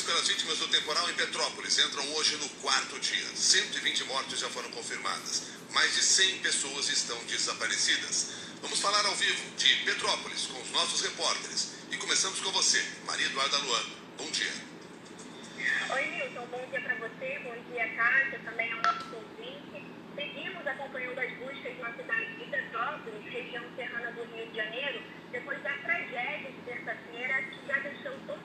Buscas pelas vítimas do temporal em Petrópolis entram hoje no quarto dia. 120 mortes já foram confirmadas. Mais de 100 pessoas estão desaparecidas. Vamos falar ao vivo de Petrópolis com os nossos repórteres. E começamos com você, Maria Eduarda Luan. Bom dia. Oi, Milton. Bom dia para você. Bom dia, Cássia. Também ao nosso ouvinte. Seguimos acompanhando as buscas na cidade de Petrópolis, região serrana do Rio de Janeiro, depois da tragédia de terça-feira que já deixou oficialmente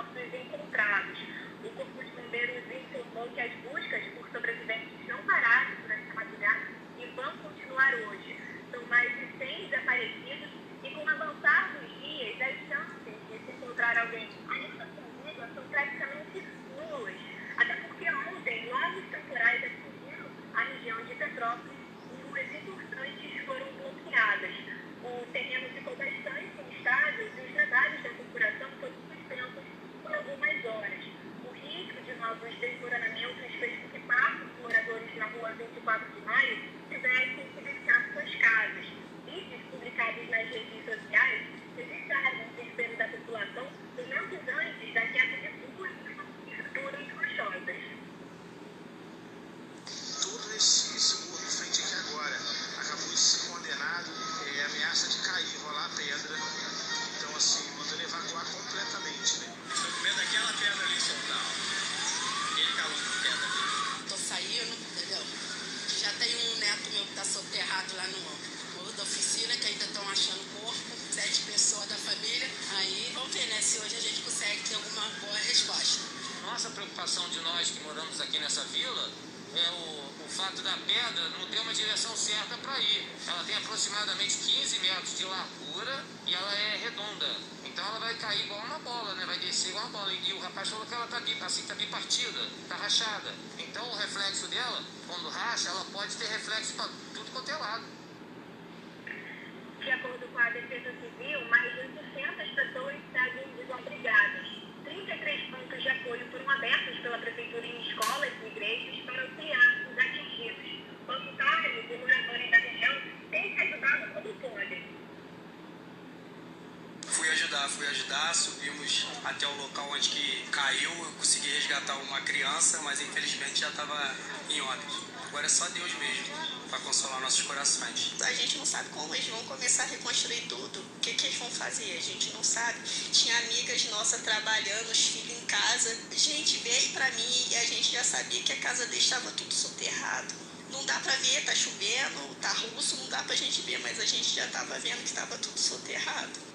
120 mortos encontrados. O Corpo de Bombeiros informou que as buscas por sobreviventes não pararam durante a madrugada e vão continuar hoje. São mais de 100 desaparecidos e com o avançar dos dias, as chances de se encontrar alguém ainda com são praticamente nulas. Até porque ontem, lagos temporais atingiram a região de Petrópolis e ruas importantes foram bloqueadas. O terreno ficou bastante instável e os radares da corporação foram suspensos por algumas horas. O novos desmoronamentos fez com que dos moradores na rua 24 de maio tivessem que deixar suas casas. Vídeos publicados nas redes sociais registraram o desespero da população momentos antes da queda de ruas e estruturas rochosas. Torres, esse morro em frente aqui agora, acabou ser condenado, é, ameaça de cair, rolar pedra. Então, assim, mandando evacuar completamente, nessa vila é o, o fato da pedra não ter uma direção certa para ir. Ela tem aproximadamente 15 metros de largura e ela é redonda. Então ela vai cair igual uma bola, né? Vai descer igual uma bola. E o rapaz falou que ela tá assim, tá bipartida, tá rachada. Então o reflexo dela, quando racha, ela pode ter reflexo para tudo quanto é lado. De acordo com a Defesa Civil, mais de 800 pessoas seguem desabrigadas. 33 pontos de apoio foram abertos pela Prefeitura em escolas e igrejas para auxiliar os atingidos. Voluntários e moradores da região têm se ajudado como podem. Fui ajudar, fui ajudar, subimos até o local onde que caiu, eu consegui resgatar uma criança, mas infelizmente já estava em óbitos. Agora é só Deus mesmo para consolar nossos corações. A gente não sabe como eles vão começar a reconstruir tudo. O que, que eles vão fazer? A gente não sabe. Tinha amigas nossas trabalhando, os filhos em casa. Gente, veio pra mim e a gente já sabia que a casa deles estava tudo soterrado. Não dá pra ver, tá chovendo, tá russo, não dá pra gente ver, mas a gente já tava vendo que estava tudo soterrado.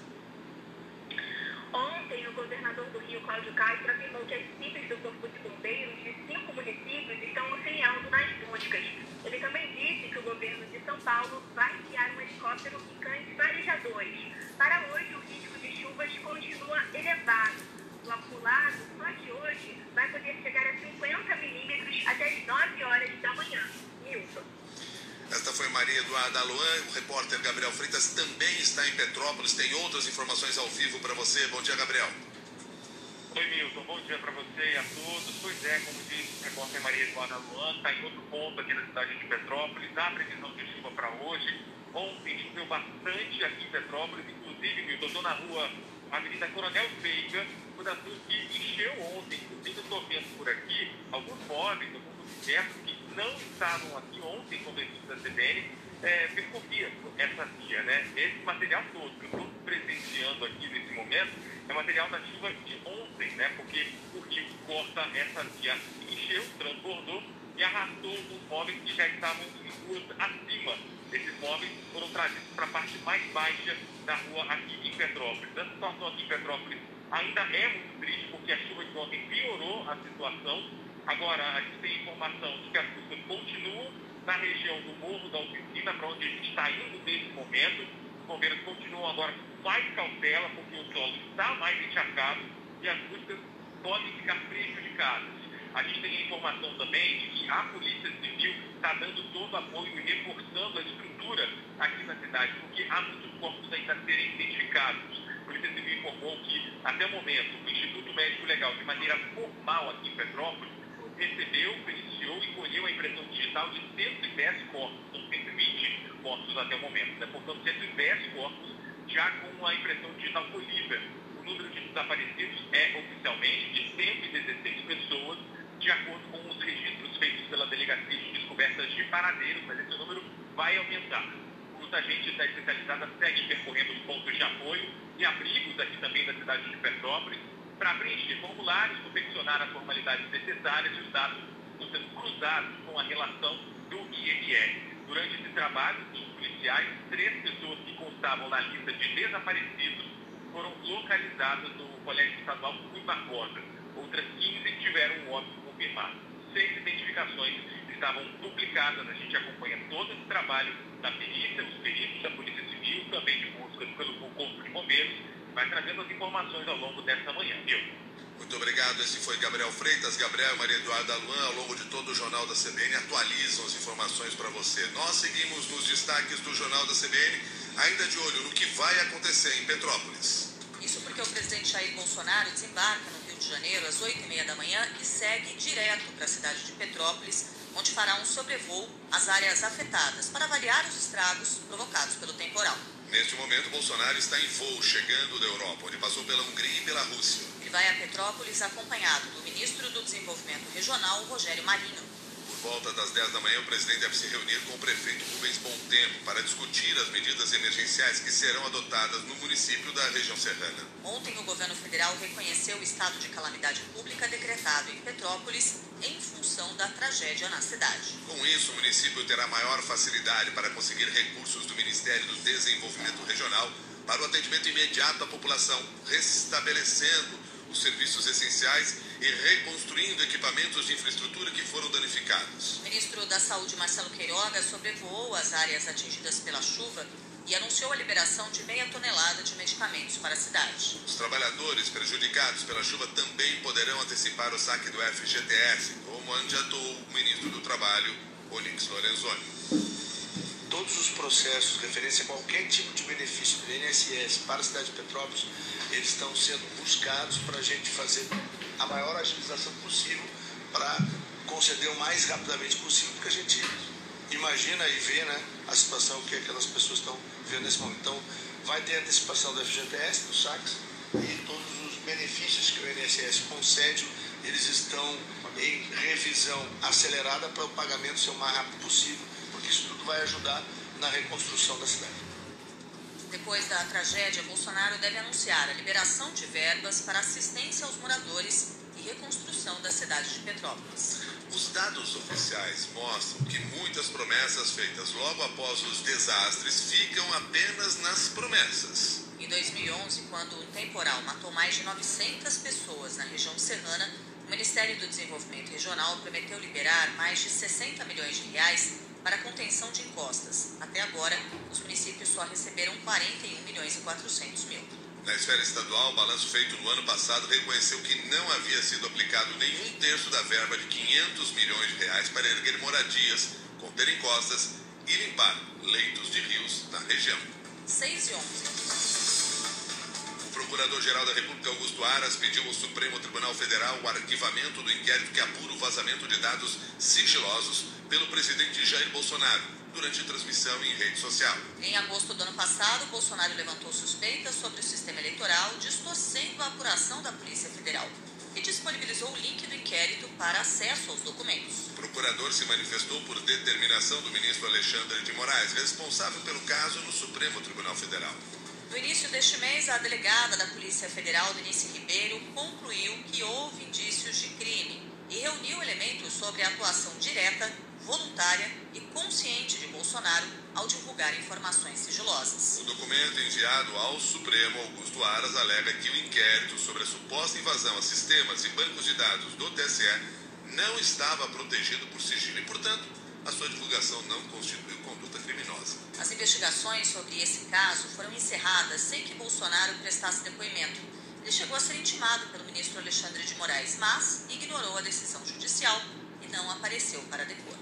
Ontem, o governador do Rio, Cláudio Castro, afirmou que as equipes do Corpo de Bombeiros de cinco municípios estão auxiliando nas buscas. Ele também disse que o governo de São Paulo vai enviar um helicóptero e cães farejadores. Para hoje, o risco de chuvas continua elevado. O acumulado, só de hoje, vai poder chegar a 50 milímetros até as 9 horas da manhã. Milton. Esta foi Maria Eduarda Luan. O repórter Gabriel Freitas também está em Petrópolis. Tem outras informações ao vivo para você. Bom dia, Gabriel. Oi, Milton. Bom dia para você e a todos. Pois é, como disse o repórter Maria Eduarda Luan, está em outro ponto aqui na cidade de Petrópolis. Há previsão de chuva para hoje. Ontem choveu bastante aqui em Petrópolis. Inclusive, Milton, estou na rua Avenida Coronel Veiga, por azul que encheu ontem. Inclusive, estou vendo por aqui alguns móveis, alguns objetos que não estavam aqui ontem, a equipe da CBN é, percorria essa via, né? Esse material todo que eu estou presenciando aqui nesse momento é material da chuva de ontem, né? Porque o rio corta essa via, encheu, transbordou e arrastou os móveis que já estavam em ruas acima. Esses móveis foram trazidos para a parte mais baixa da rua aqui em Petrópolis. A situação aqui em Petrópolis ainda é muito triste, porque a chuva de ontem piorou a situação. Agora, a gente tem informação de que as buscas continuam na região do Morro da Oficina, para onde a gente está indo nesse momento. Os bombeiros continuam agora com mais cautela, porque o solo está mais encharcado e as buscas podem ficar prejudicadas. A gente tem a informação também de que a Polícia Civil está dando todo apoio e reforçando a estrutura aqui na cidade, porque há muitos corpos ainda a serem identificados. A Polícia Civil informou que, até o momento, o Instituto Médico Legal, de maneira formal aqui em Petrópolis, recebeu, iniciou e colheu a impressão digital de 110 corpos, são 120 corpos até o momento, né? portanto 110 corpos já com a impressão digital colhida. O número de desaparecidos é oficialmente de 116 pessoas, de acordo com os registros feitos pela Delegacia de Descobertas de Paradeiros, mas esse número vai aumentar. Os agentes da especializada seguem percorrendo os pontos de apoio e abrigos aqui também da cidade de Petrópolis para preencher formulários, confeccionar as formalidades necessárias e os dados estão sendo cruzados com a relação do INR. Durante esse trabalho, os policiais, três pessoas que constavam na lista de desaparecidos foram localizadas no Colégio Estadual Rui Barbosa. Outras 15 tiveram óbito confirmado. Seis identificações estavam duplicadas. A gente acompanha todo esse trabalho da perícia, os peritos da Polícia Civil, também de busca pelo Corpo de Bombeiros, vai trazendo as informações ao longo dessa manhã, viu? Muito obrigado. Esse foi Gabriel Freitas. Gabriel e Maria Eduarda Luan, ao longo de todo o Jornal da CBN, atualizam as informações para você. Nós seguimos nos destaques do Jornal da CBN, ainda de olho no que vai acontecer em Petrópolis. Isso porque o presidente Jair Bolsonaro desembarca no Rio de Janeiro às 8h30 da manhã e segue direto para a cidade de Petrópolis, onde fará um sobrevoo às áreas afetadas para avaliar os estragos provocados pelo temporal. Neste momento, Bolsonaro está em voo, chegando da Europa, onde passou pela Hungria e pela Rússia. Ele vai a Petrópolis acompanhado do ministro do Desenvolvimento Regional, Rogério Marinho. Por volta das 10 da manhã, o presidente deve se reunir com o prefeito Rubens Tempo para discutir as medidas emergenciais que serão adotadas no município da região serrana. Ontem, o governo federal reconheceu o estado de calamidade pública decretado em Petrópolis em função da tragédia na cidade. Com isso, o município terá maior facilidade para conseguir recursos do Ministério do Desenvolvimento Regional para o atendimento imediato à população, restabelecendo os serviços essenciais e reconstruindo equipamentos de infraestrutura que foram danificados. O ministro da Saúde, Marcelo Queiroga, sobrevoou as áreas atingidas pela chuva e anunciou a liberação de meia tonelada de medicamentos para a cidade. Os trabalhadores prejudicados pela chuva também poderão antecipar o saque do FGTS, como adiantou o ministro do Trabalho, Onix Lorenzoni. Todos os processos referentes a qualquer tipo de benefício do INSS para a cidade de Petrópolis, eles estão sendo buscados para a gente fazer a maior agilização possível para conceder o mais rapidamente possível, porque a gente imagina e vê né, a situação que aquelas pessoas estão vivendo nesse momento. Então, vai ter antecipação do FGTS, do SACS, e todos os benefícios que o INSS concede, eles estão em revisão acelerada para o pagamento ser o mais rápido possível, porque isso tudo vai ajudar na reconstrução da cidade. Depois da tragédia, Bolsonaro deve anunciar a liberação de verbas para assistência aos moradores e reconstrução da cidade de Petrópolis. Os dados oficiais mostram que muitas promessas feitas logo após os desastres ficam apenas nas promessas. Em 2011, quando um temporal matou mais de 900 pessoas na região serrana, o Ministério do Desenvolvimento Regional prometeu liberar mais de 60 milhões de reais para contenção de encostas. Até agora, os municípios só receberam 41 milhões e 400 mil. Na esfera estadual, o balanço feito no ano passado reconheceu que não havia sido aplicado nenhum terço da verba de 500 milhões de reais para erguer moradias, conter encostas e limpar leitos de rios na região. 6 e 11. O Procurador-Geral da República, Augusto Aras, pediu ao Supremo Tribunal Federal o arquivamento do inquérito que apura o vazamento de dados sigilosos pelo presidente Jair Bolsonaro durante transmissão em rede social. Em agosto do ano passado, Bolsonaro levantou suspeitas sobre o sistema eleitoral, distorcendo a apuração da Polícia Federal e disponibilizou o link do inquérito para acesso aos documentos. O procurador se manifestou por determinação do ministro Alexandre de Moraes, responsável pelo caso no Supremo Tribunal Federal. No início deste mês, a delegada da Polícia Federal, Denise Ribeiro, concluiu que houve indícios de crime e reuniu elementos sobre a atuação direta, voluntária e consciente de Bolsonaro ao divulgar informações sigilosas. O documento enviado ao Supremo, Augusto Aras, alega que o inquérito sobre a suposta invasão a sistemas e bancos de dados do TSE não estava protegido por sigilo e, portanto, a sua divulgação não constituiu investigações sobre esse caso foram encerradas sem que Bolsonaro prestasse depoimento. Ele chegou a ser intimado pelo ministro Alexandre de Moraes, mas ignorou a decisão judicial e não apareceu para depor.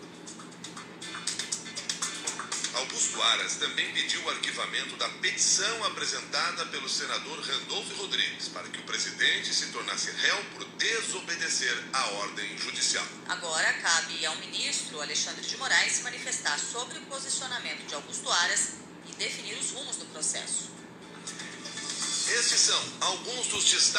Augusto Aras também pediu o arquivamento da petição apresentada pelo senador Randolfo Rodrigues para que o presidente se tornasse réu por desobedecer a ordem judicial. Agora cabe ao ministro Alexandre de Moraes se manifestar sobre o posicionamento de Augusto Aras e definir os rumos do processo. Estes são alguns dos destaques.